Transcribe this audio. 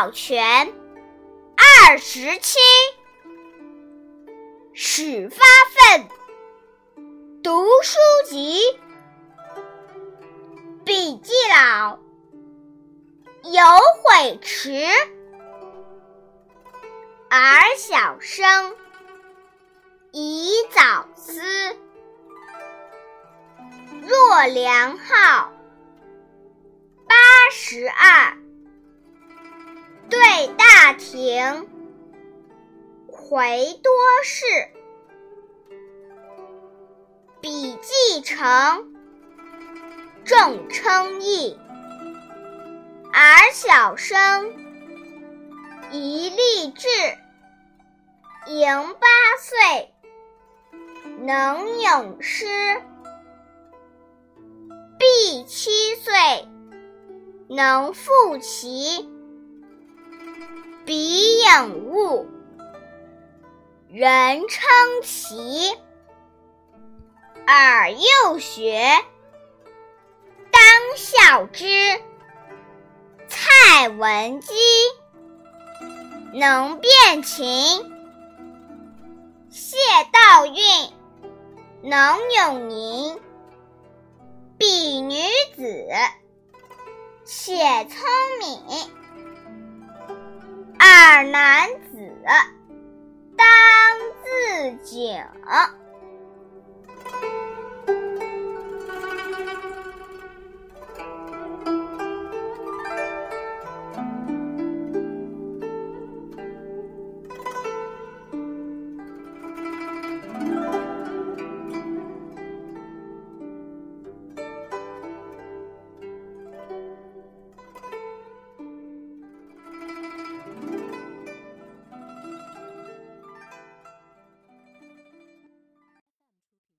保全二十七，始发愤，读书籍，笔记老，有悔迟。儿小生，宜早思。若良好，八十二。庭，回多事。笔记成，众称意。儿小生，宜立志。迎八岁，能咏诗。必七岁，能复棋。彼颖悟，人称奇。尔幼学，当效之。蔡文姬，能辨琴。谢道韫，能咏吟。鄙女子，且聪明。男子，当自警。